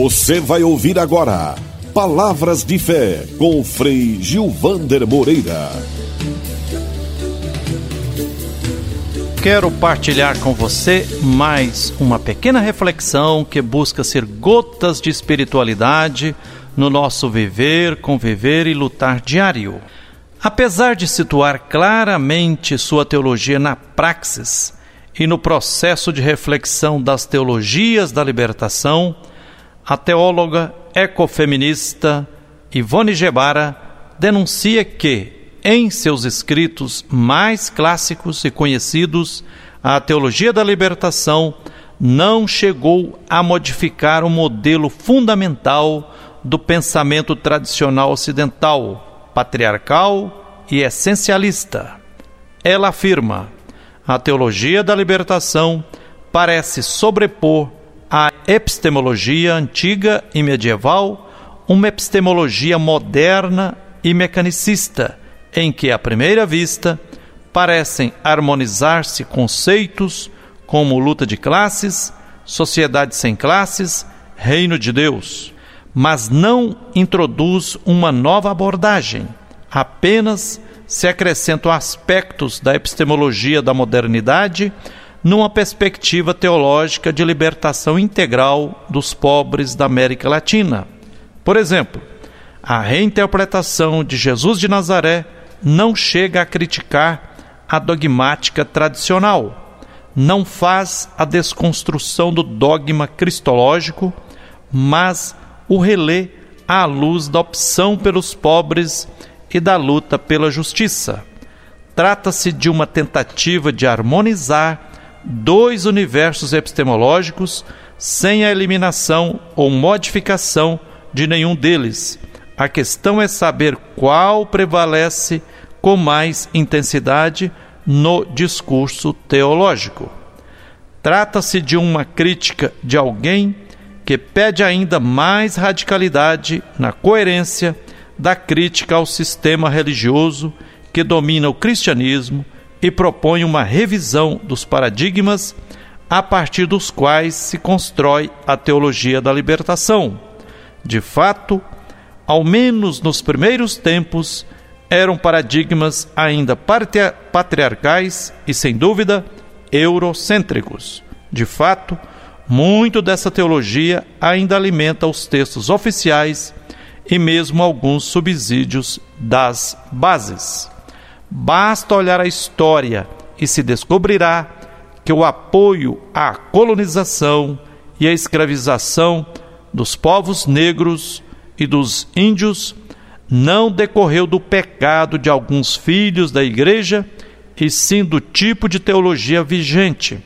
Você vai ouvir agora Palavras de Fé com Frei Gilvander Moreira. Quero partilhar com você mais uma pequena reflexão que busca ser gotas de espiritualidade no nosso viver, conviver e lutar diário. Apesar de situar claramente sua teologia na praxis e no processo de reflexão das teologias da libertação, a teóloga ecofeminista Ivone Gebara denuncia que, em seus escritos mais clássicos e conhecidos, a teologia da libertação não chegou a modificar o modelo fundamental do pensamento tradicional ocidental, patriarcal e essencialista. Ela afirma: a teologia da libertação parece sobrepor epistemologia antiga e medieval, uma epistemologia moderna e mecanicista, em que, à primeira vista, parecem harmonizar-se conceitos como luta de classes, sociedade sem classes, reino de Deus, mas não introduz uma nova abordagem, apenas se acrescentam aspectos da epistemologia da modernidade numa perspectiva teológica de libertação integral dos pobres da América Latina. Por exemplo, a reinterpretação de Jesus de Nazaré não chega a criticar a dogmática tradicional, não faz a desconstrução do dogma cristológico, mas o relê à luz da opção pelos pobres e da luta pela justiça. Trata-se de uma tentativa de harmonizar dois universos epistemológicos sem a eliminação ou modificação de nenhum deles. A questão é saber qual prevalece com mais intensidade no discurso teológico. Trata-se de uma crítica de alguém que pede ainda mais radicalidade na coerência da crítica ao sistema religioso que domina o cristianismo e propõe uma revisão dos paradigmas a partir dos quais se constrói a teologia da libertação. De fato, ao menos nos primeiros tempos, eram paradigmas ainda patriarcais e, sem dúvida, eurocêntricos. De fato, muito dessa teologia ainda alimenta os textos oficiais e mesmo alguns subsídios das bases. Basta olhar a história e se descobrirá que o apoio à colonização e à escravização dos povos negros e dos índios não decorreu do pecado de alguns filhos da igreja, e sim do tipo de teologia vigente,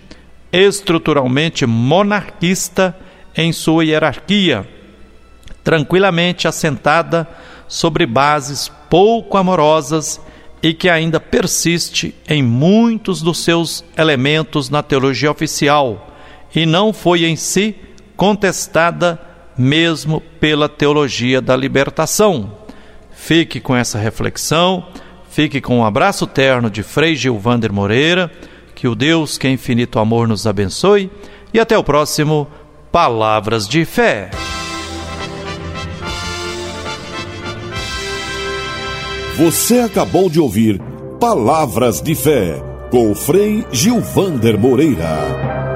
estruturalmente monarquista em sua hierarquia, tranquilamente assentada sobre bases pouco amorosas e que ainda persiste em muitos dos seus elementos na teologia oficial e não foi em si contestada mesmo pela teologia da libertação. Fique com essa reflexão, fique com um abraço terno de Frei Gilvander Moreira, que o Deus que é infinito amor nos abençoe e até o próximo Palavras de Fé. Você acabou de ouvir Palavras de Fé com o Frei Gilvander Moreira.